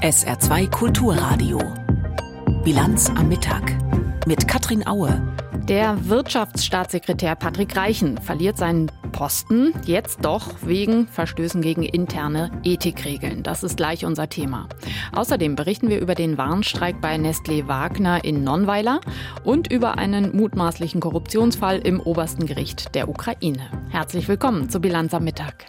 SR2 Kulturradio. Bilanz am Mittag mit Katrin Aue. Der Wirtschaftsstaatssekretär Patrick Reichen verliert seinen Posten jetzt doch wegen Verstößen gegen interne Ethikregeln. Das ist gleich unser Thema. Außerdem berichten wir über den Warnstreik bei Nestlé Wagner in Nonnweiler und über einen mutmaßlichen Korruptionsfall im obersten Gericht der Ukraine. Herzlich willkommen zu Bilanz am Mittag.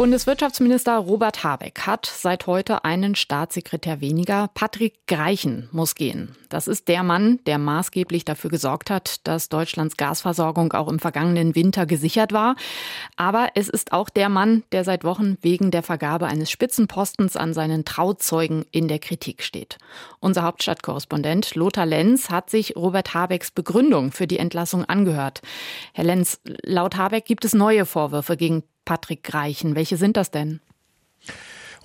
Bundeswirtschaftsminister Robert Habeck hat seit heute einen Staatssekretär weniger. Patrick Greichen muss gehen. Das ist der Mann, der maßgeblich dafür gesorgt hat, dass Deutschlands Gasversorgung auch im vergangenen Winter gesichert war. Aber es ist auch der Mann, der seit Wochen wegen der Vergabe eines Spitzenpostens an seinen Trauzeugen in der Kritik steht. Unser Hauptstadtkorrespondent Lothar Lenz hat sich Robert Habecks Begründung für die Entlassung angehört. Herr Lenz, laut Habeck gibt es neue Vorwürfe gegen Patrick Reichen. Welche sind das denn?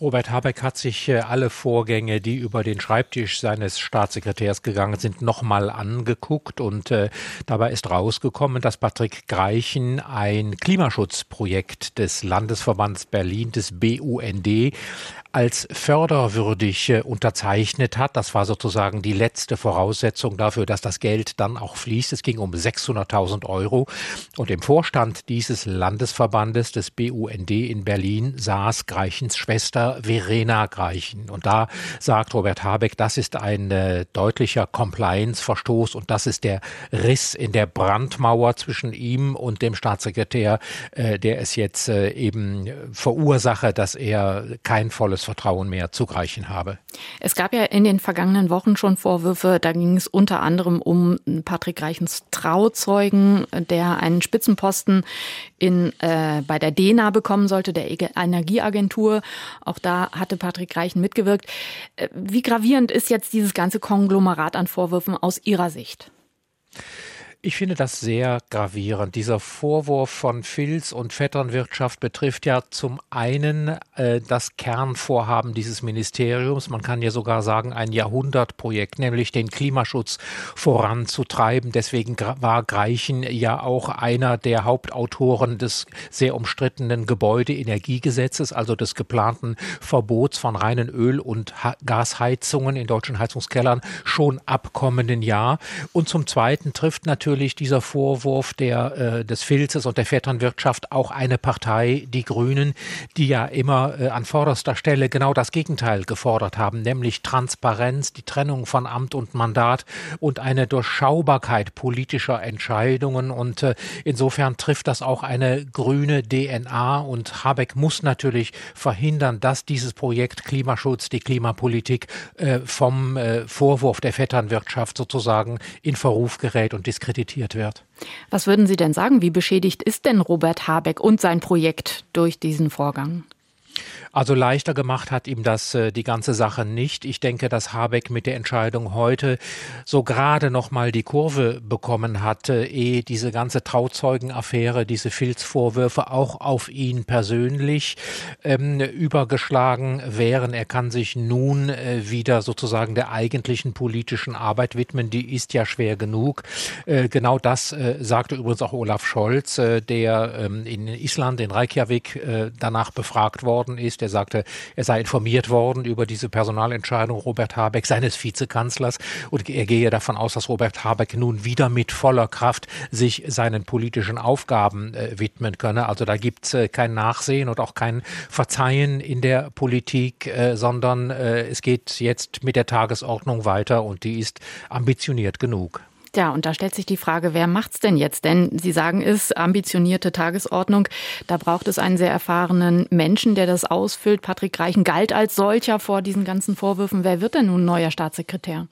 Robert Habeck hat sich äh, alle Vorgänge, die über den Schreibtisch seines Staatssekretärs gegangen sind, nochmal angeguckt und äh, dabei ist rausgekommen, dass Patrick Greichen ein Klimaschutzprojekt des Landesverbands Berlin, des BUND, als förderwürdig äh, unterzeichnet hat. Das war sozusagen die letzte Voraussetzung dafür, dass das Geld dann auch fließt. Es ging um 600.000 Euro. Und im Vorstand dieses Landesverbandes des BUND in Berlin saß Greichens Schwester Verena Greichen. Und da sagt Robert Habeck, das ist ein äh, deutlicher Compliance-Verstoß und das ist der Riss in der Brandmauer zwischen ihm und dem Staatssekretär, äh, der es jetzt eben verursache, dass er kein volles Vertrauen mehr zu Greichen habe. Es gab ja in den vergangenen Wochen schon Vorwürfe, da ging es unter anderem um Patrick Reichens Trauzeugen, der einen Spitzenposten in, äh, bei der DENA bekommen sollte, der Energieagentur. Auch da hatte Patrick Reichen mitgewirkt. Äh, wie gravierend ist jetzt dieses ganze Konglomerat an Vorwürfen aus Ihrer Sicht? Ich finde das sehr gravierend. Dieser Vorwurf von Filz- und Vetternwirtschaft betrifft ja zum einen äh, das Kernvorhaben dieses Ministeriums. Man kann ja sogar sagen, ein Jahrhundertprojekt, nämlich den Klimaschutz voranzutreiben. Deswegen war Greichen ja auch einer der Hauptautoren des sehr umstrittenen Gebäudeenergiegesetzes, also des geplanten Verbots von reinen Öl- und Gasheizungen in deutschen Heizungskellern schon ab kommenden Jahr. Und zum Zweiten trifft natürlich natürlich dieser Vorwurf der, äh, des Filzes und der Vetternwirtschaft auch eine Partei, die Grünen, die ja immer äh, an vorderster Stelle genau das Gegenteil gefordert haben, nämlich Transparenz, die Trennung von Amt und Mandat und eine Durchschaubarkeit politischer Entscheidungen. Und äh, insofern trifft das auch eine grüne DNA. Und Habeck muss natürlich verhindern, dass dieses Projekt Klimaschutz, die Klimapolitik äh, vom äh, Vorwurf der Vetternwirtschaft sozusagen in Verruf gerät und diskreditiert diskreditiert wird. Was würden Sie denn sagen? Wie beschädigt ist denn Robert Habeck und sein Projekt durch diesen Vorgang? Also leichter gemacht hat ihm das äh, die ganze Sache nicht. Ich denke, dass Habeck mit der Entscheidung heute so gerade noch mal die Kurve bekommen hatte, ehe diese ganze Trauzeugenaffäre, diese Filzvorwürfe auch auf ihn persönlich ähm, übergeschlagen wären. Er kann sich nun äh, wieder sozusagen der eigentlichen politischen Arbeit widmen. Die ist ja schwer genug. Äh, genau das äh, sagte übrigens auch Olaf Scholz, äh, der ähm, in Island, in Reykjavik, äh, danach befragt worden ist er sagte, er sei informiert worden über diese Personalentscheidung Robert Habeck, seines Vizekanzlers. Und er gehe davon aus, dass Robert Habeck nun wieder mit voller Kraft sich seinen politischen Aufgaben äh, widmen könne. Also da gibt es äh, kein Nachsehen und auch kein Verzeihen in der Politik, äh, sondern äh, es geht jetzt mit der Tagesordnung weiter und die ist ambitioniert genug. Ja, und da stellt sich die Frage, wer macht's denn jetzt? Denn Sie sagen es, ambitionierte Tagesordnung. Da braucht es einen sehr erfahrenen Menschen, der das ausfüllt. Patrick Reichen galt als solcher vor diesen ganzen Vorwürfen. Wer wird denn nun neuer Staatssekretär?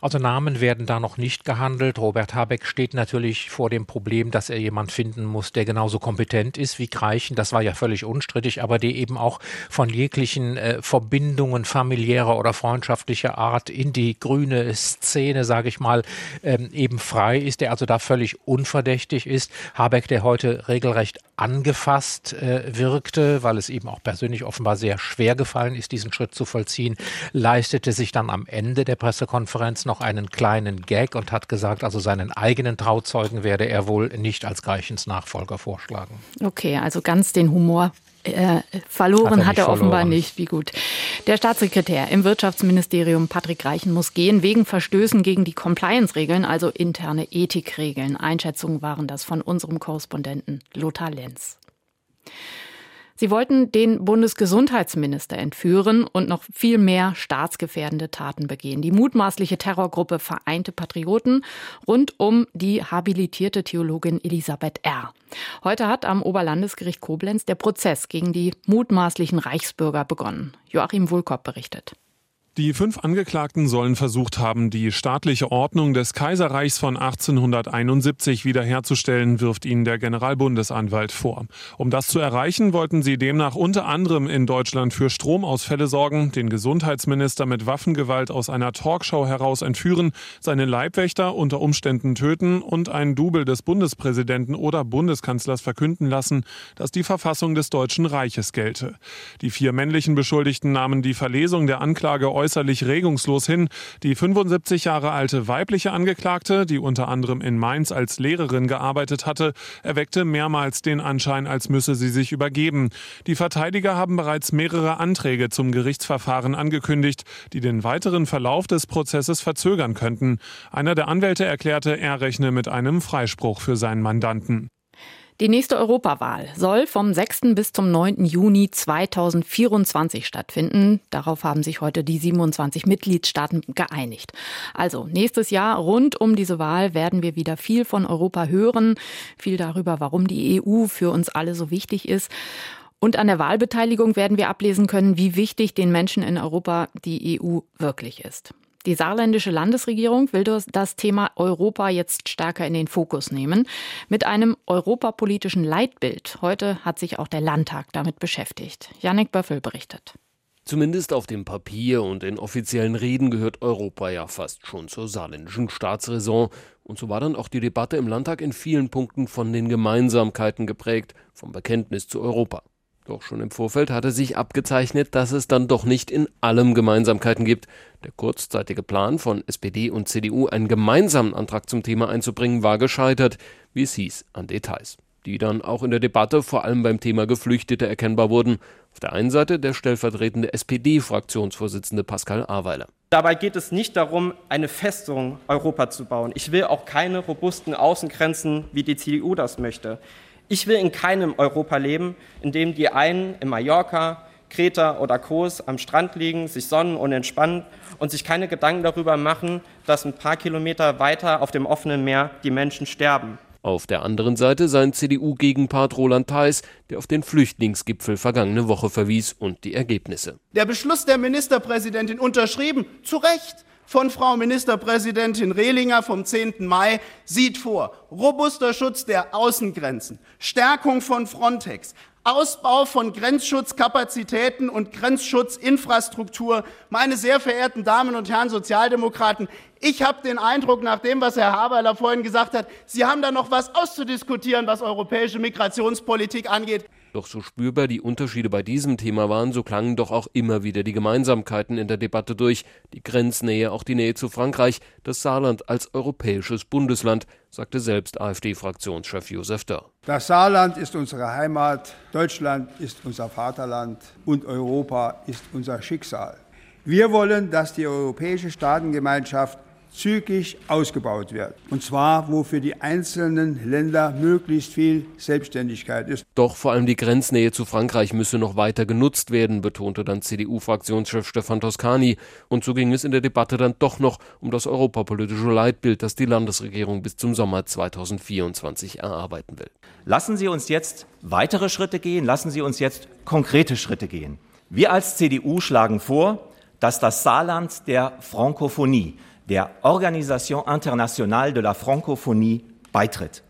Also Namen werden da noch nicht gehandelt. Robert Habeck steht natürlich vor dem Problem, dass er jemand finden muss, der genauso kompetent ist wie Kreichen. Das war ja völlig unstrittig, aber der eben auch von jeglichen äh, Verbindungen familiärer oder freundschaftlicher Art in die grüne Szene, sage ich mal, ähm, eben frei ist, der also da völlig unverdächtig ist. Habeck, der heute regelrecht angefasst äh, wirkte, weil es ihm auch persönlich offenbar sehr schwer gefallen ist, diesen Schritt zu vollziehen, leistete sich dann am Ende der Pressekonferenz noch einen kleinen Gag und hat gesagt, also seinen eigenen Trauzeugen werde er wohl nicht als Greichens Nachfolger vorschlagen. Okay, also ganz den Humor äh, verloren hat er, hat er offenbar nicht. Wie gut. Der Staatssekretär im Wirtschaftsministerium Patrick Reichen muss gehen wegen Verstößen gegen die Compliance-Regeln, also interne Ethikregeln. Einschätzungen waren das von unserem Korrespondenten Lothar Lenz. Sie wollten den Bundesgesundheitsminister entführen und noch viel mehr staatsgefährdende Taten begehen. Die mutmaßliche Terrorgruppe Vereinte Patrioten rund um die habilitierte Theologin Elisabeth R. Heute hat am Oberlandesgericht Koblenz der Prozess gegen die mutmaßlichen Reichsbürger begonnen. Joachim Wulkopp berichtet. Die fünf Angeklagten sollen versucht haben, die staatliche Ordnung des Kaiserreichs von 1871 wiederherzustellen, wirft ihnen der Generalbundesanwalt vor. Um das zu erreichen, wollten sie demnach unter anderem in Deutschland für Stromausfälle sorgen, den Gesundheitsminister mit Waffengewalt aus einer Talkshow heraus entführen, seine Leibwächter unter Umständen töten und ein Double des Bundespräsidenten oder Bundeskanzlers verkünden lassen, dass die Verfassung des Deutschen Reiches gelte. Die vier männlichen Beschuldigten nahmen die Verlesung der Anklage äußerlich regungslos hin. Die 75 Jahre alte weibliche Angeklagte, die unter anderem in Mainz als Lehrerin gearbeitet hatte, erweckte mehrmals den Anschein, als müsse sie sich übergeben. Die Verteidiger haben bereits mehrere Anträge zum Gerichtsverfahren angekündigt, die den weiteren Verlauf des Prozesses verzögern könnten. Einer der Anwälte erklärte, er rechne mit einem Freispruch für seinen Mandanten. Die nächste Europawahl soll vom 6. bis zum 9. Juni 2024 stattfinden. Darauf haben sich heute die 27 Mitgliedstaaten geeinigt. Also nächstes Jahr rund um diese Wahl werden wir wieder viel von Europa hören, viel darüber, warum die EU für uns alle so wichtig ist. Und an der Wahlbeteiligung werden wir ablesen können, wie wichtig den Menschen in Europa die EU wirklich ist. Die saarländische Landesregierung will das Thema Europa jetzt stärker in den Fokus nehmen mit einem europapolitischen Leitbild. Heute hat sich auch der Landtag damit beschäftigt. Jannik Böffel berichtet. Zumindest auf dem Papier und in offiziellen Reden gehört Europa ja fast schon zur saarländischen Staatsräson. Und so war dann auch die Debatte im Landtag in vielen Punkten von den Gemeinsamkeiten geprägt, vom Bekenntnis zu Europa. Doch schon im Vorfeld hatte sich abgezeichnet, dass es dann doch nicht in allem Gemeinsamkeiten gibt. Der kurzzeitige Plan von SPD und CDU, einen gemeinsamen Antrag zum Thema einzubringen, war gescheitert, wie es hieß, an Details, die dann auch in der Debatte vor allem beim Thema Geflüchtete erkennbar wurden. Auf der einen Seite der stellvertretende SPD-Fraktionsvorsitzende Pascal Aweiler. Dabei geht es nicht darum, eine Festung Europa zu bauen. Ich will auch keine robusten Außengrenzen, wie die CDU das möchte. Ich will in keinem Europa leben, in dem die einen in Mallorca, Kreta oder Kos am Strand liegen, sich sonnen und entspannen und sich keine Gedanken darüber machen, dass ein paar Kilometer weiter auf dem offenen Meer die Menschen sterben. Auf der anderen Seite sein CDU-Gegenpart Roland Theis, der auf den Flüchtlingsgipfel vergangene Woche verwies und die Ergebnisse. Der Beschluss der Ministerpräsidentin unterschrieben, zu Recht von Frau Ministerpräsidentin Rehlinger vom 10. Mai sieht vor robuster Schutz der Außengrenzen, Stärkung von Frontex, Ausbau von Grenzschutzkapazitäten und Grenzschutzinfrastruktur. Meine sehr verehrten Damen und Herren Sozialdemokraten, ich habe den Eindruck, nach dem, was Herr Haberler vorhin gesagt hat, Sie haben da noch was auszudiskutieren, was europäische Migrationspolitik angeht. Doch so spürbar die Unterschiede bei diesem Thema waren, so klangen doch auch immer wieder die Gemeinsamkeiten in der Debatte durch. Die Grenznähe, auch die Nähe zu Frankreich, das Saarland als europäisches Bundesland, sagte selbst AfD-Fraktionschef Josef Dörr. Das Saarland ist unsere Heimat, Deutschland ist unser Vaterland und Europa ist unser Schicksal. Wir wollen, dass die europäische Staatengemeinschaft zügig ausgebaut wird. Und zwar, wo für die einzelnen Länder möglichst viel Selbstständigkeit ist. Doch vor allem die Grenznähe zu Frankreich müsse noch weiter genutzt werden, betonte dann CDU-Fraktionschef Stefan Toscani. Und so ging es in der Debatte dann doch noch um das europapolitische Leitbild, das die Landesregierung bis zum Sommer 2024 erarbeiten will. Lassen Sie uns jetzt weitere Schritte gehen, lassen Sie uns jetzt konkrete Schritte gehen. Wir als CDU schlagen vor, dass das Saarland der Frankophonie, der Organisation Internationale de la Francophonie beitritt.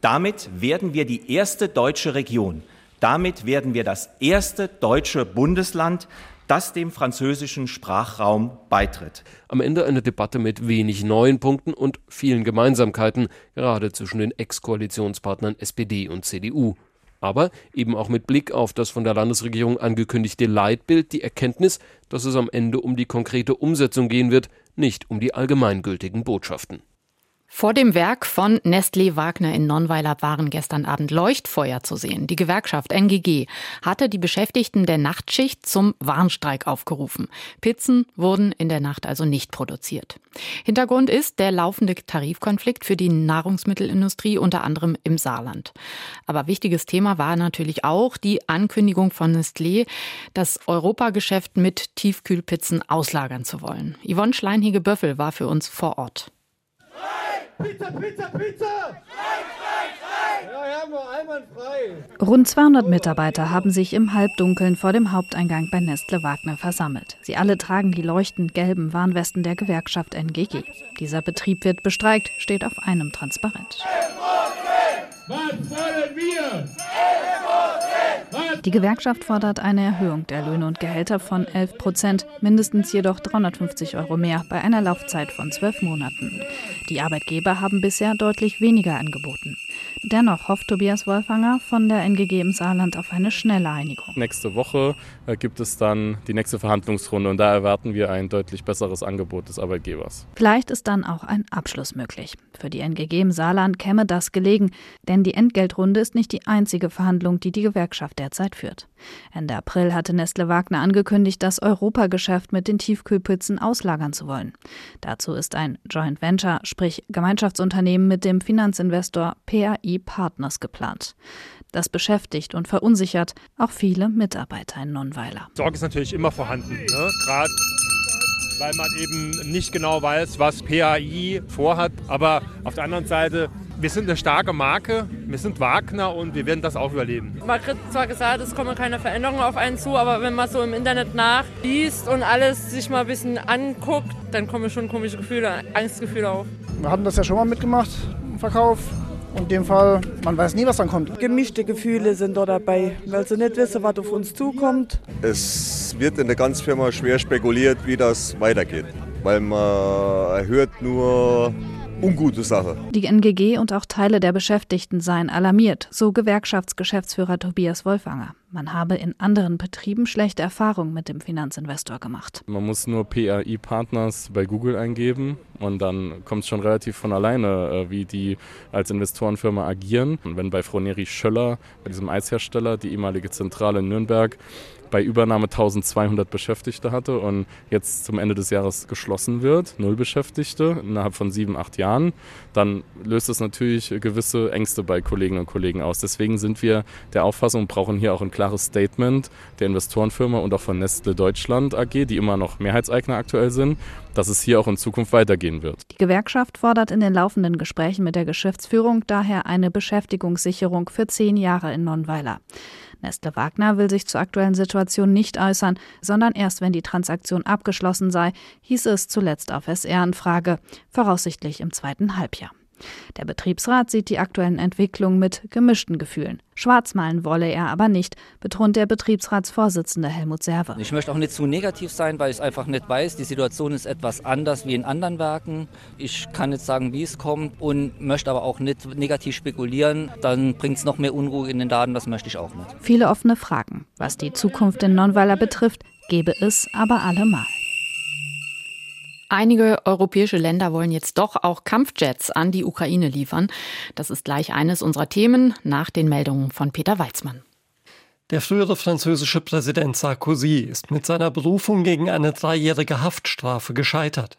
Damit werden wir die erste deutsche Region, damit werden wir das erste deutsche Bundesland, das dem französischen Sprachraum beitritt. Am Ende eine Debatte mit wenig neuen Punkten und vielen Gemeinsamkeiten, gerade zwischen den Ex-Koalitionspartnern SPD und CDU. Aber eben auch mit Blick auf das von der Landesregierung angekündigte Leitbild die Erkenntnis, dass es am Ende um die konkrete Umsetzung gehen wird, nicht um die allgemeingültigen Botschaften. Vor dem Werk von Nestlé Wagner in Nonnweiler waren gestern Abend Leuchtfeuer zu sehen. Die Gewerkschaft NGG hatte die Beschäftigten der Nachtschicht zum Warnstreik aufgerufen. Pizzen wurden in der Nacht also nicht produziert. Hintergrund ist der laufende Tarifkonflikt für die Nahrungsmittelindustrie, unter anderem im Saarland. Aber wichtiges Thema war natürlich auch die Ankündigung von Nestlé, das Europageschäft mit Tiefkühlpizzen auslagern zu wollen. Yvonne Schleinhege-Böffel war für uns vor Ort. Pizza, Pizza, Pizza! Frei, frei, frei! Ja, haben wir einwandfrei. Rund 200 Mitarbeiter haben sich im Halbdunkeln vor dem Haupteingang bei Nestle Wagner versammelt. Sie alle tragen die leuchtend gelben Warnwesten der Gewerkschaft NGG. Dieser Betrieb wird bestreikt, steht auf einem Transparent. Was wollen wir? Die Gewerkschaft fordert eine Erhöhung der Löhne und Gehälter von 11 Prozent, mindestens jedoch 350 Euro mehr bei einer Laufzeit von zwölf Monaten. Die Arbeitgeber haben bisher deutlich weniger angeboten. Dennoch hofft Tobias Wolfanger von der NGG im Saarland auf eine schnelle Einigung. Nächste Woche äh, gibt es dann die nächste Verhandlungsrunde und da erwarten wir ein deutlich besseres Angebot des Arbeitgebers. Vielleicht ist dann auch ein Abschluss möglich. Für die NGG im Saarland käme das gelegen, denn die Entgeltrunde ist nicht die einzige Verhandlung, die die Gewerkschaft derzeit führt. Ende April hatte Nestle Wagner angekündigt, das Europageschäft mit den Tiefkühlpizzen auslagern zu wollen. Dazu ist ein Joint Venture, sprich Gemeinschaftsunternehmen mit dem Finanzinvestor PAI Partners geplant. Das beschäftigt und verunsichert auch viele Mitarbeiter in Nonnweiler. Sorge ist natürlich immer vorhanden, ne? gerade weil man eben nicht genau weiß, was PAI vorhat. Aber auf der anderen Seite wir sind eine starke Marke, wir sind Wagner und wir werden das auch überleben. Man kriegt zwar gesagt, es kommen keine Veränderungen auf einen zu, aber wenn man so im Internet nachliest und alles sich mal ein bisschen anguckt, dann kommen schon komische Gefühle, Angstgefühle auf. Wir hatten das ja schon mal mitgemacht im Verkauf. Und in dem Fall, man weiß nie, was dann kommt. Gemischte Gefühle sind da dabei, weil sie nicht wissen, was auf uns zukommt. Es wird in der ganzen Firma schwer spekuliert, wie das weitergeht. Weil man hört nur ungute Sache. Die NGG und auch Teile der Beschäftigten seien alarmiert, so Gewerkschaftsgeschäftsführer Tobias Wolfanger. Man habe in anderen Betrieben schlechte Erfahrungen mit dem Finanzinvestor gemacht. Man muss nur PRI-Partners bei Google eingeben und dann kommt es schon relativ von alleine, äh, wie die als Investorenfirma agieren. Und wenn bei Froneri Schöller, bei diesem Eishersteller, die ehemalige Zentrale in Nürnberg, bei Übernahme 1200 Beschäftigte hatte und jetzt zum Ende des Jahres geschlossen wird, null Beschäftigte innerhalb von sieben, acht Jahren, dann löst das natürlich gewisse Ängste bei Kolleginnen und Kollegen aus. Deswegen sind wir der Auffassung brauchen hier auch ein klares Statement der Investorenfirma und auch von Nestle Deutschland AG, die immer noch Mehrheitseigner aktuell sind, dass es hier auch in Zukunft weitergehen wird. Die Gewerkschaft fordert in den laufenden Gesprächen mit der Geschäftsführung daher eine Beschäftigungssicherung für zehn Jahre in Nonnweiler. Nestle Wagner will sich zur aktuellen Situation nicht äußern, sondern erst wenn die Transaktion abgeschlossen sei, hieß es zuletzt auf SR-Anfrage, voraussichtlich im zweiten Halbjahr. Der Betriebsrat sieht die aktuellen Entwicklungen mit gemischten Gefühlen. Schwarzmalen wolle er aber nicht, betont der Betriebsratsvorsitzende Helmut Serve. Ich möchte auch nicht zu negativ sein, weil ich einfach nicht weiß. Die Situation ist etwas anders wie in anderen Werken. Ich kann nicht sagen, wie es kommt und möchte aber auch nicht negativ spekulieren. Dann bringt es noch mehr Unruhe in den Daten, das möchte ich auch nicht. Viele offene Fragen. Was die Zukunft in Nonweiler betrifft, gebe es aber allemal. Einige europäische Länder wollen jetzt doch auch Kampfjets an die Ukraine liefern. Das ist gleich eines unserer Themen nach den Meldungen von Peter Weizmann. Der frühere französische Präsident Sarkozy ist mit seiner Berufung gegen eine dreijährige Haftstrafe gescheitert.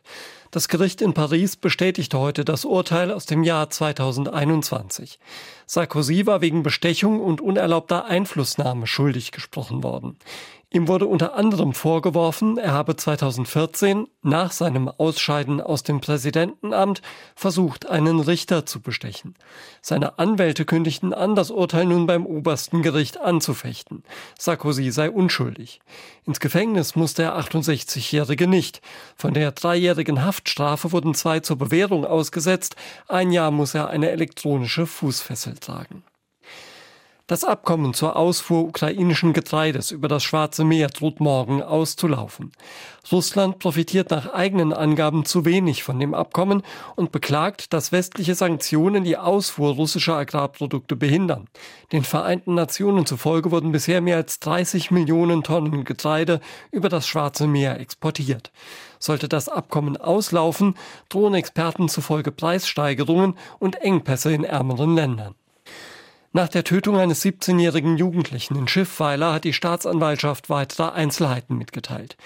Das Gericht in Paris bestätigte heute das Urteil aus dem Jahr 2021. Sarkozy war wegen Bestechung und unerlaubter Einflussnahme schuldig gesprochen worden. Ihm wurde unter anderem vorgeworfen, er habe 2014 nach seinem Ausscheiden aus dem Präsidentenamt versucht, einen Richter zu bestechen. Seine Anwälte kündigten an, das Urteil nun beim obersten Gericht anzufechten. Sarkozy sei unschuldig. Ins Gefängnis musste der 68-Jährige nicht. Von der dreijährigen Haftstrafe wurden zwei zur Bewährung ausgesetzt. Ein Jahr muss er eine elektronische Fußfessel tragen. Das Abkommen zur Ausfuhr ukrainischen Getreides über das Schwarze Meer droht morgen auszulaufen. Russland profitiert nach eigenen Angaben zu wenig von dem Abkommen und beklagt, dass westliche Sanktionen die Ausfuhr russischer Agrarprodukte behindern. Den Vereinten Nationen zufolge wurden bisher mehr als 30 Millionen Tonnen Getreide über das Schwarze Meer exportiert. Sollte das Abkommen auslaufen, drohen Experten zufolge Preissteigerungen und Engpässe in ärmeren Ländern. Nach der Tötung eines 17-jährigen Jugendlichen in Schiffweiler hat die Staatsanwaltschaft weitere Einzelheiten mitgeteilt.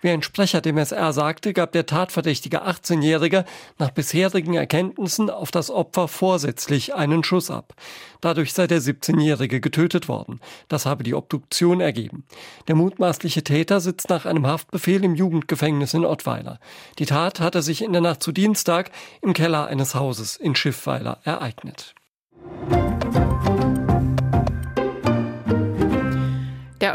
Wie ein Sprecher dem SR sagte, gab der tatverdächtige 18-Jährige nach bisherigen Erkenntnissen auf das Opfer vorsätzlich einen Schuss ab. Dadurch sei der 17-Jährige getötet worden. Das habe die Obduktion ergeben. Der mutmaßliche Täter sitzt nach einem Haftbefehl im Jugendgefängnis in Ottweiler. Die Tat hatte sich in der Nacht zu Dienstag im Keller eines Hauses in Schiffweiler ereignet.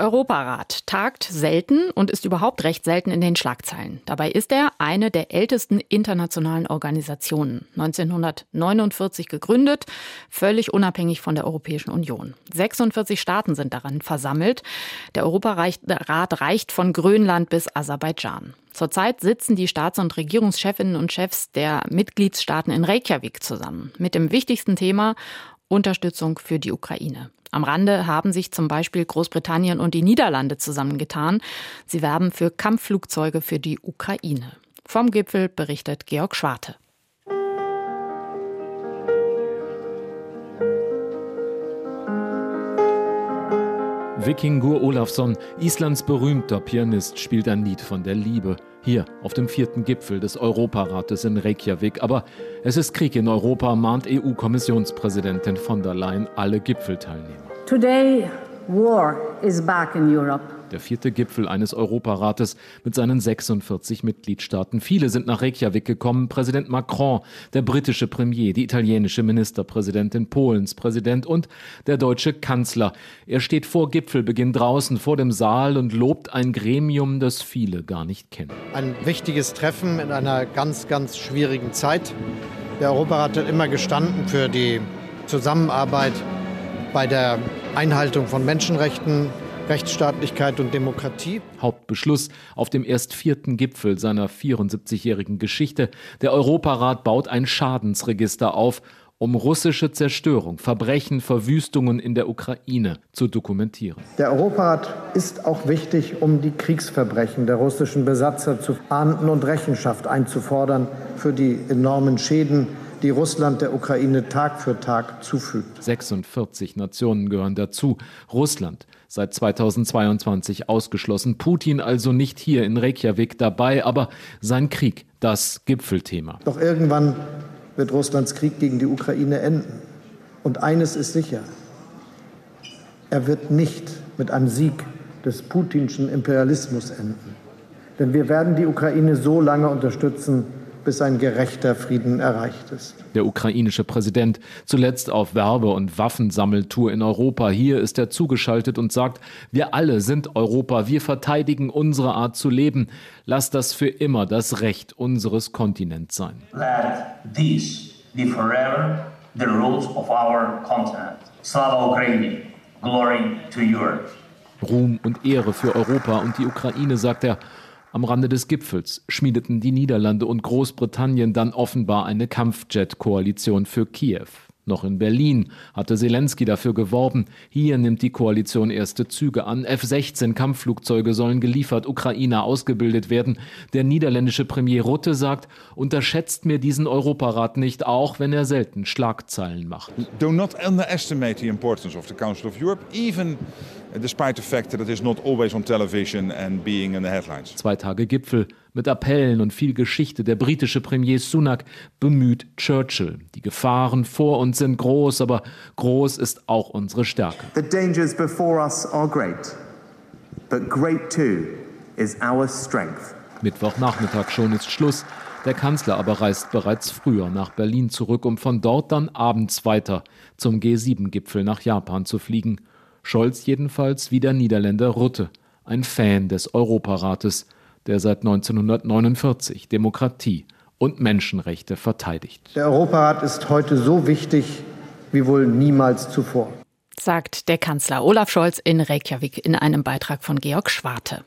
Europarat tagt selten und ist überhaupt recht selten in den Schlagzeilen. Dabei ist er eine der ältesten internationalen Organisationen. 1949 gegründet, völlig unabhängig von der Europäischen Union. 46 Staaten sind daran versammelt. Der Europarat reicht von Grönland bis Aserbaidschan. Zurzeit sitzen die Staats- und Regierungschefinnen und Chefs der Mitgliedstaaten in Reykjavik zusammen mit dem wichtigsten Thema Unterstützung für die Ukraine. Am Rande haben sich zum Beispiel Großbritannien und die Niederlande zusammengetan. Sie werben für Kampfflugzeuge für die Ukraine. Vom Gipfel berichtet Georg Schwarte. Vikingur Olafsson, Islands berühmter Pianist, spielt ein Lied von der Liebe. Hier auf dem vierten Gipfel des Europarates in Reykjavik. Aber es ist Krieg in Europa, mahnt EU-Kommissionspräsidentin von der Leyen alle Gipfelteilnehmer. Today, war is back in Europe. Der vierte Gipfel eines Europarates mit seinen 46 Mitgliedstaaten. Viele sind nach Reykjavik gekommen. Präsident Macron, der britische Premier, die italienische Ministerpräsidentin, Polens Präsident und der deutsche Kanzler. Er steht vor Gipfelbeginn draußen vor dem Saal und lobt ein Gremium, das viele gar nicht kennen. Ein wichtiges Treffen in einer ganz, ganz schwierigen Zeit. Der Europarat hat immer gestanden für die Zusammenarbeit bei der Einhaltung von Menschenrechten, Rechtsstaatlichkeit und Demokratie. Hauptbeschluss auf dem erst vierten Gipfel seiner 74-jährigen Geschichte. Der Europarat baut ein Schadensregister auf, um russische Zerstörung, Verbrechen, Verwüstungen in der Ukraine zu dokumentieren. Der Europarat ist auch wichtig, um die Kriegsverbrechen der russischen Besatzer zu ahnden und Rechenschaft einzufordern für die enormen Schäden, die Russland der Ukraine Tag für Tag zufügt. 46 Nationen gehören dazu. Russland seit 2022 ausgeschlossen. Putin also nicht hier in Reykjavik dabei, aber sein Krieg, das Gipfelthema. Doch irgendwann wird Russlands Krieg gegen die Ukraine enden. Und eines ist sicher, er wird nicht mit einem Sieg des putinschen Imperialismus enden. Denn wir werden die Ukraine so lange unterstützen, bis ein gerechter Frieden erreicht ist. Der ukrainische Präsident zuletzt auf Werbe- und Waffensammeltour in Europa. Hier ist er zugeschaltet und sagt, wir alle sind Europa, wir verteidigen unsere Art zu leben. Lass das für immer das Recht unseres Kontinents sein. Let this be forever the rules of our continent. Slava Ukraini, glory to Europe. Ruhm und Ehre für Europa und die Ukraine, sagt er. Am Rande des Gipfels schmiedeten die Niederlande und Großbritannien dann offenbar eine Kampfjet-Koalition für Kiew. Noch in Berlin hatte Zelensky dafür geworben. Hier nimmt die Koalition erste Züge an. F-16 Kampfflugzeuge sollen geliefert, Ukrainer ausgebildet werden. Der niederländische Premier Rutte sagt, unterschätzt mir diesen Europarat nicht, auch wenn er selten Schlagzeilen macht. Do not underestimate the importance of the Council of Europe, even despite the fact that it is not always on television and being in the headlines. Zwei Tage Gipfel mit Appellen und viel Geschichte. Der britische Premier Sunak bemüht Churchill. Die Gefahren vor uns sind groß, aber groß ist auch unsere Stärke. The dangers before us are great, but great too is our strength. Mittwochnachmittag schon ist Schluss. Der Kanzler aber reist bereits früher nach Berlin zurück, um von dort dann abends weiter zum G7-Gipfel nach Japan zu fliegen. Scholz jedenfalls wie der Niederländer Rutte, ein Fan des Europarates, der seit 1949 Demokratie und Menschenrechte verteidigt. Der Europarat ist heute so wichtig wie wohl niemals zuvor. sagt der Kanzler Olaf Scholz in Reykjavik in einem Beitrag von Georg Schwarte.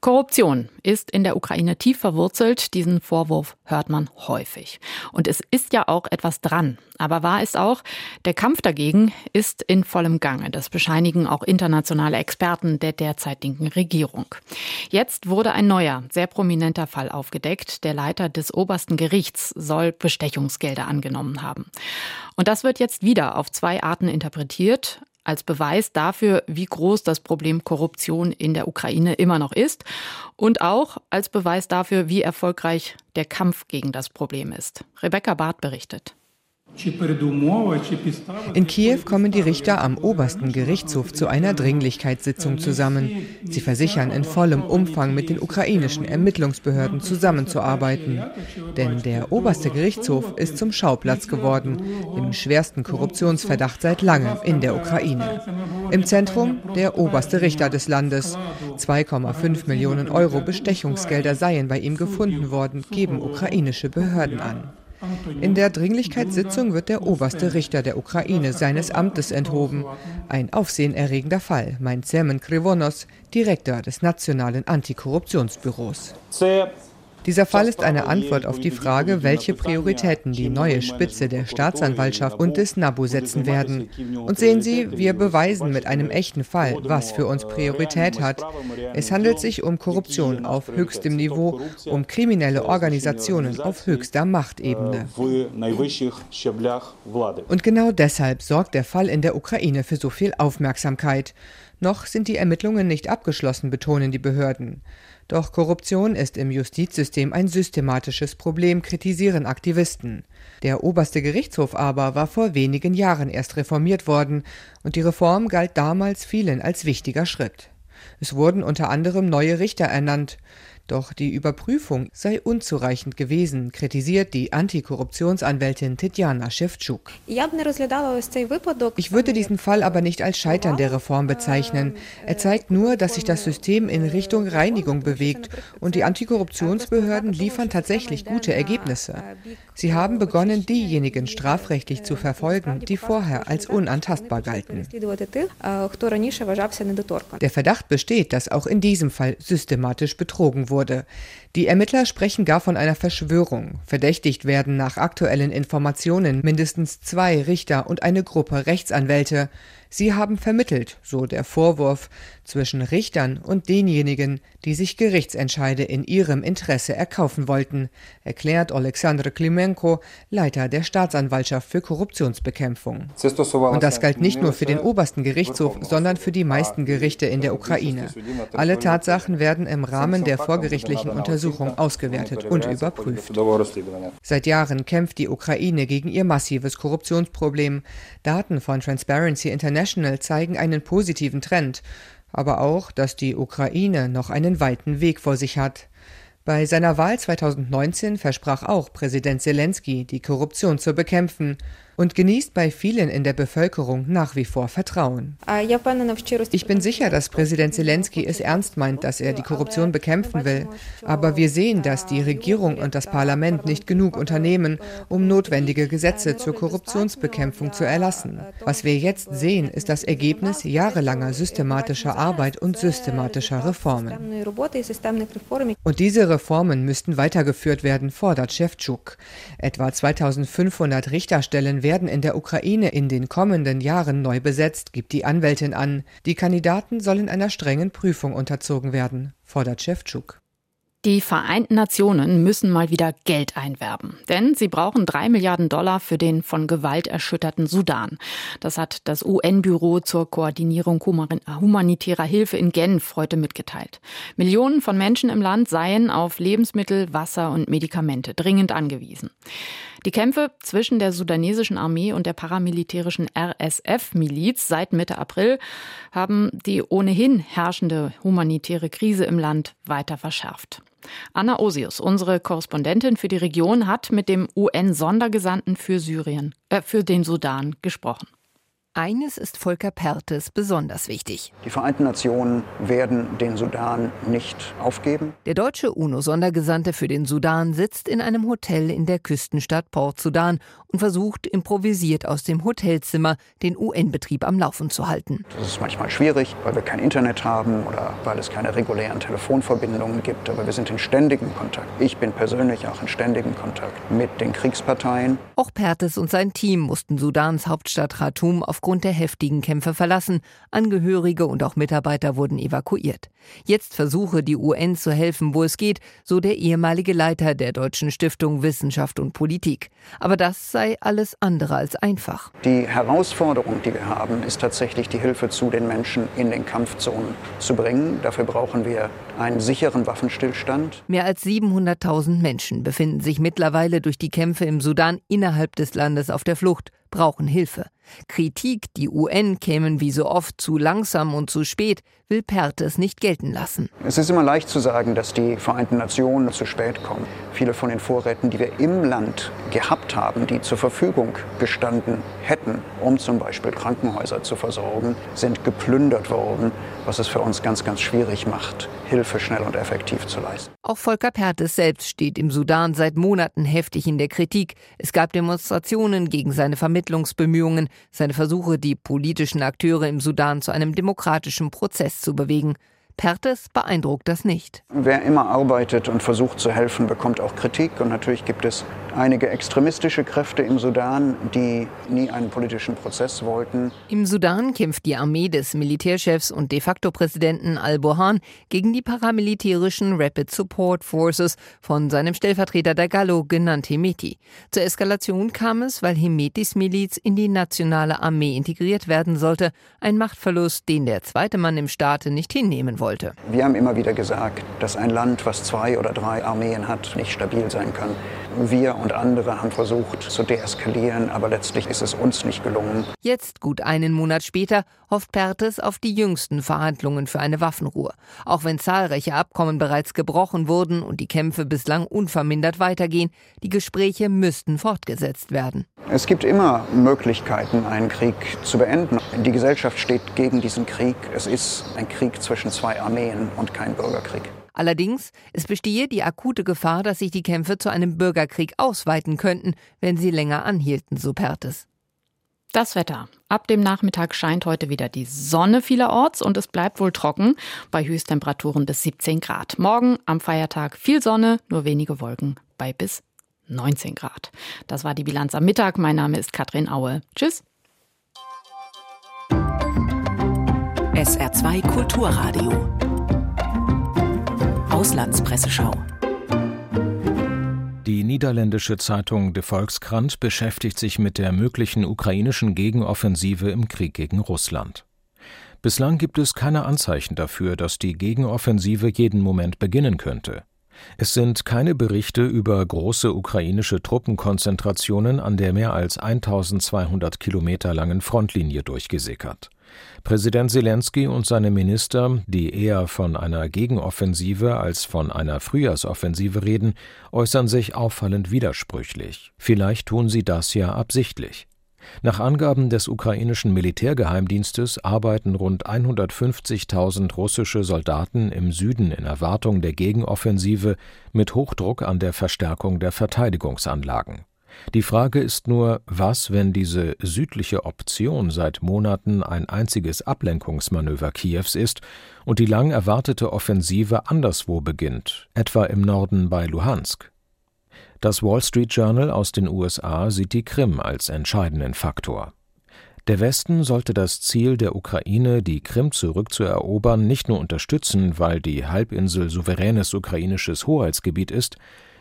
Korruption ist in der Ukraine tief verwurzelt. Diesen Vorwurf hört man häufig. Und es ist ja auch etwas dran. Aber wahr ist auch, der Kampf dagegen ist in vollem Gange. Das bescheinigen auch internationale Experten der derzeitigen Regierung. Jetzt wurde ein neuer, sehr prominenter Fall aufgedeckt. Der Leiter des obersten Gerichts soll Bestechungsgelder angenommen haben. Und das wird jetzt wieder auf zwei Arten interpretiert als Beweis dafür, wie groß das Problem Korruption in der Ukraine immer noch ist und auch als Beweis dafür, wie erfolgreich der Kampf gegen das Problem ist. Rebecca Barth berichtet. In Kiew kommen die Richter am obersten Gerichtshof zu einer Dringlichkeitssitzung zusammen. Sie versichern in vollem Umfang mit den ukrainischen Ermittlungsbehörden zusammenzuarbeiten. Denn der oberste Gerichtshof ist zum Schauplatz geworden, im schwersten Korruptionsverdacht seit langem in der Ukraine. Im Zentrum der oberste Richter des Landes. 2,5 Millionen Euro Bestechungsgelder seien bei ihm gefunden worden, geben ukrainische Behörden an. In der Dringlichkeitssitzung wird der oberste Richter der Ukraine seines Amtes enthoben. Ein aufsehenerregender Fall, meint Semen Krivonos, Direktor des Nationalen Antikorruptionsbüros. Dieser Fall ist eine Antwort auf die Frage, welche Prioritäten die neue Spitze der Staatsanwaltschaft und des NABU setzen werden. Und sehen Sie, wir beweisen mit einem echten Fall, was für uns Priorität hat. Es handelt sich um Korruption auf höchstem Niveau, um kriminelle Organisationen auf höchster Machtebene. Und genau deshalb sorgt der Fall in der Ukraine für so viel Aufmerksamkeit. Noch sind die Ermittlungen nicht abgeschlossen, betonen die Behörden. Doch Korruption ist im Justizsystem ein systematisches Problem, kritisieren Aktivisten. Der oberste Gerichtshof aber war vor wenigen Jahren erst reformiert worden, und die Reform galt damals vielen als wichtiger Schritt. Es wurden unter anderem neue Richter ernannt. Doch die Überprüfung sei unzureichend gewesen, kritisiert die Antikorruptionsanwältin Tetjana Schewtschuk. Ich würde diesen Fall aber nicht als Scheitern der Reform bezeichnen. Er zeigt nur, dass sich das System in Richtung Reinigung bewegt und die Antikorruptionsbehörden liefern tatsächlich gute Ergebnisse. Sie haben begonnen, diejenigen strafrechtlich zu verfolgen, die vorher als unantastbar galten. Der Verdacht besteht, dass auch in diesem Fall systematisch betrogen wurde wurde. Die Ermittler sprechen gar von einer Verschwörung. Verdächtigt werden nach aktuellen Informationen mindestens zwei Richter und eine Gruppe Rechtsanwälte. Sie haben vermittelt, so der Vorwurf, zwischen Richtern und denjenigen, die sich Gerichtsentscheide in ihrem Interesse erkaufen wollten, erklärt Alexander Klimenko, Leiter der Staatsanwaltschaft für Korruptionsbekämpfung. Und das galt nicht nur für den obersten Gerichtshof, sondern für die meisten Gerichte in der Ukraine. Alle Tatsachen werden im Rahmen der vorgerichtlichen Untersuchung ausgewertet und überprüft. Seit Jahren kämpft die Ukraine gegen ihr massives Korruptionsproblem. Daten von Transparency International zeigen einen positiven Trend aber auch, dass die Ukraine noch einen weiten Weg vor sich hat. Bei seiner Wahl 2019 versprach auch Präsident Zelensky, die Korruption zu bekämpfen und genießt bei vielen in der Bevölkerung nach wie vor Vertrauen. Ich bin sicher, dass Präsident Zelensky es ernst meint, dass er die Korruption bekämpfen will. Aber wir sehen, dass die Regierung und das Parlament nicht genug unternehmen, um notwendige Gesetze zur Korruptionsbekämpfung zu erlassen. Was wir jetzt sehen, ist das Ergebnis jahrelanger systematischer Arbeit und systematischer Reformen. Und diese Reformen müssten weitergeführt werden, fordert Schewtschuk. Etwa 2500 Richterstellen werden in der Ukraine in den kommenden Jahren neu besetzt, gibt die Anwältin an. Die Kandidaten sollen einer strengen Prüfung unterzogen werden, fordert Schewtschuk. Die Vereinten Nationen müssen mal wieder Geld einwerben, denn sie brauchen drei Milliarden Dollar für den von Gewalt erschütterten Sudan. Das hat das UN-Büro zur Koordinierung humanitärer Hilfe in Genf heute mitgeteilt. Millionen von Menschen im Land seien auf Lebensmittel, Wasser und Medikamente dringend angewiesen. Die Kämpfe zwischen der sudanesischen Armee und der paramilitärischen RSF-Miliz seit Mitte April haben die ohnehin herrschende humanitäre Krise im Land weiter verschärft. Anna Osius, unsere Korrespondentin für die Region, hat mit dem UN-Sondergesandten für Syrien, äh, für den Sudan gesprochen. Eines ist Volker Pertes besonders wichtig. Die Vereinten Nationen werden den Sudan nicht aufgeben. Der deutsche UNO-Sondergesandte für den Sudan sitzt in einem Hotel in der Küstenstadt Port Sudan und versucht improvisiert aus dem Hotelzimmer den UN-Betrieb am Laufen zu halten. Das ist manchmal schwierig, weil wir kein Internet haben oder weil es keine regulären Telefonverbindungen gibt, aber wir sind in ständigem Kontakt. Ich bin persönlich auch in ständigem Kontakt mit den Kriegsparteien. Auch Pertes und sein Team mussten Sudans Hauptstadt Khartoum aufgrund der heftigen Kämpfe verlassen. Angehörige und auch Mitarbeiter wurden evakuiert. Jetzt versuche die UN zu helfen, wo es geht, so der ehemalige Leiter der Deutschen Stiftung Wissenschaft und Politik. Aber das sei alles andere als einfach. Die Herausforderung, die wir haben, ist tatsächlich die Hilfe zu den Menschen in den Kampfzonen zu bringen. Dafür brauchen wir einen sicheren Waffenstillstand. Mehr als 700.000 Menschen befinden sich mittlerweile durch die Kämpfe im Sudan innerhalb des Landes auf der Flucht brauchen Hilfe. Kritik, die UN kämen wie so oft zu langsam und zu spät, will Pertes nicht gelten lassen. Es ist immer leicht zu sagen, dass die Vereinten Nationen zu spät kommen. Viele von den Vorräten, die wir im Land gehabt haben, die zur Verfügung gestanden hätten, um zum Beispiel Krankenhäuser zu versorgen, sind geplündert worden, was es für uns ganz, ganz schwierig macht, Hilfe schnell und effektiv zu leisten. Auch Volker Pertes selbst steht im Sudan seit Monaten heftig in der Kritik. Es gab Demonstrationen gegen seine Vermittlungsbemühungen, seine Versuche, die politischen Akteure im Sudan zu einem demokratischen Prozess zu bewegen. Pertes beeindruckt das nicht. Wer immer arbeitet und versucht zu helfen, bekommt auch Kritik. Und natürlich gibt es einige extremistische Kräfte im Sudan, die nie einen politischen Prozess wollten. Im Sudan kämpft die Armee des Militärchefs und de facto Präsidenten al-Burhan gegen die paramilitärischen Rapid Support Forces von seinem Stellvertreter Dagalo genannt Hemeti. Zur Eskalation kam es, weil Hemetis Miliz in die nationale Armee integriert werden sollte, ein Machtverlust, den der zweite Mann im Staate nicht hinnehmen wollte wollte. Wir haben immer wieder gesagt, dass ein Land, was zwei oder drei Armeen hat, nicht stabil sein kann. Wir und andere haben versucht zu deeskalieren, aber letztlich ist es uns nicht gelungen. Jetzt, gut einen Monat später, hofft Pertes auf die jüngsten Verhandlungen für eine Waffenruhe. Auch wenn zahlreiche Abkommen bereits gebrochen wurden und die Kämpfe bislang unvermindert weitergehen, die Gespräche müssten fortgesetzt werden. Es gibt immer Möglichkeiten, einen Krieg zu beenden. Die Gesellschaft steht gegen diesen Krieg. Es ist ein Krieg zwischen zwei Armeen und kein Bürgerkrieg. Allerdings, es bestehe die akute Gefahr, dass sich die Kämpfe zu einem Bürgerkrieg ausweiten könnten, wenn sie länger anhielten, so Pertes. Das Wetter. Ab dem Nachmittag scheint heute wieder die Sonne vielerorts und es bleibt wohl trocken bei Höchsttemperaturen bis 17 Grad. Morgen am Feiertag viel Sonne, nur wenige Wolken bei bis 19 Grad. Das war die Bilanz am Mittag. Mein Name ist Katrin Aue. Tschüss. SR2 Kulturradio. Auslandspresseschau. Die niederländische Zeitung De Volkskrant beschäftigt sich mit der möglichen ukrainischen Gegenoffensive im Krieg gegen Russland. Bislang gibt es keine Anzeichen dafür, dass die Gegenoffensive jeden Moment beginnen könnte. Es sind keine Berichte über große ukrainische Truppenkonzentrationen an der mehr als 1200 Kilometer langen Frontlinie durchgesickert. Präsident Zelensky und seine Minister, die eher von einer Gegenoffensive als von einer Frühjahrsoffensive reden, äußern sich auffallend widersprüchlich. Vielleicht tun sie das ja absichtlich. Nach Angaben des ukrainischen Militärgeheimdienstes arbeiten rund 150.000 russische Soldaten im Süden in Erwartung der Gegenoffensive mit Hochdruck an der Verstärkung der Verteidigungsanlagen. Die Frage ist nur, was, wenn diese südliche Option seit Monaten ein einziges Ablenkungsmanöver Kiews ist und die lang erwartete Offensive anderswo beginnt, etwa im Norden bei Luhansk? Das Wall Street Journal aus den USA sieht die Krim als entscheidenden Faktor. Der Westen sollte das Ziel der Ukraine, die Krim zurückzuerobern, nicht nur unterstützen, weil die Halbinsel souveränes ukrainisches Hoheitsgebiet ist,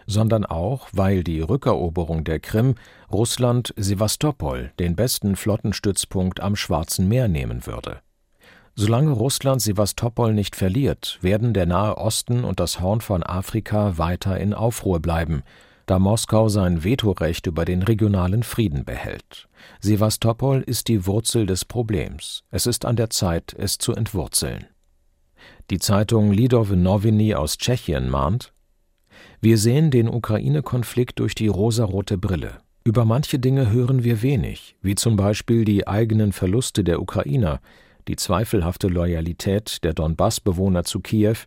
sondern auch, weil die Rückeroberung der Krim Russland Sewastopol, den besten Flottenstützpunkt am Schwarzen Meer, nehmen würde. Solange Russland Sewastopol nicht verliert, werden der Nahe Osten und das Horn von Afrika weiter in Aufruhr bleiben, da Moskau sein Vetorecht über den regionalen Frieden behält. Sewastopol ist die Wurzel des Problems. Es ist an der Zeit, es zu entwurzeln. Die Zeitung Lidove Noviny aus Tschechien mahnt, wir sehen den Ukraine-Konflikt durch die rosarote Brille. Über manche Dinge hören wir wenig, wie zum Beispiel die eigenen Verluste der Ukrainer, die zweifelhafte Loyalität der Donbass-Bewohner zu Kiew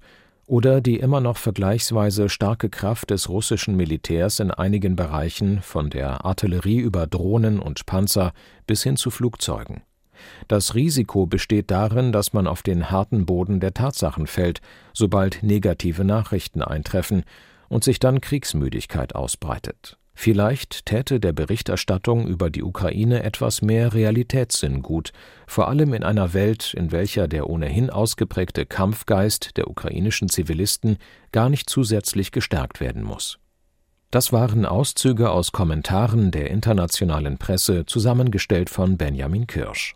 oder die immer noch vergleichsweise starke Kraft des russischen Militärs in einigen Bereichen von der Artillerie über Drohnen und Panzer bis hin zu Flugzeugen. Das Risiko besteht darin, dass man auf den harten Boden der Tatsachen fällt, sobald negative Nachrichten eintreffen und sich dann Kriegsmüdigkeit ausbreitet. Vielleicht täte der Berichterstattung über die Ukraine etwas mehr Realitätssinn gut, vor allem in einer Welt, in welcher der ohnehin ausgeprägte Kampfgeist der ukrainischen Zivilisten gar nicht zusätzlich gestärkt werden muss. Das waren Auszüge aus Kommentaren der internationalen Presse, zusammengestellt von Benjamin Kirsch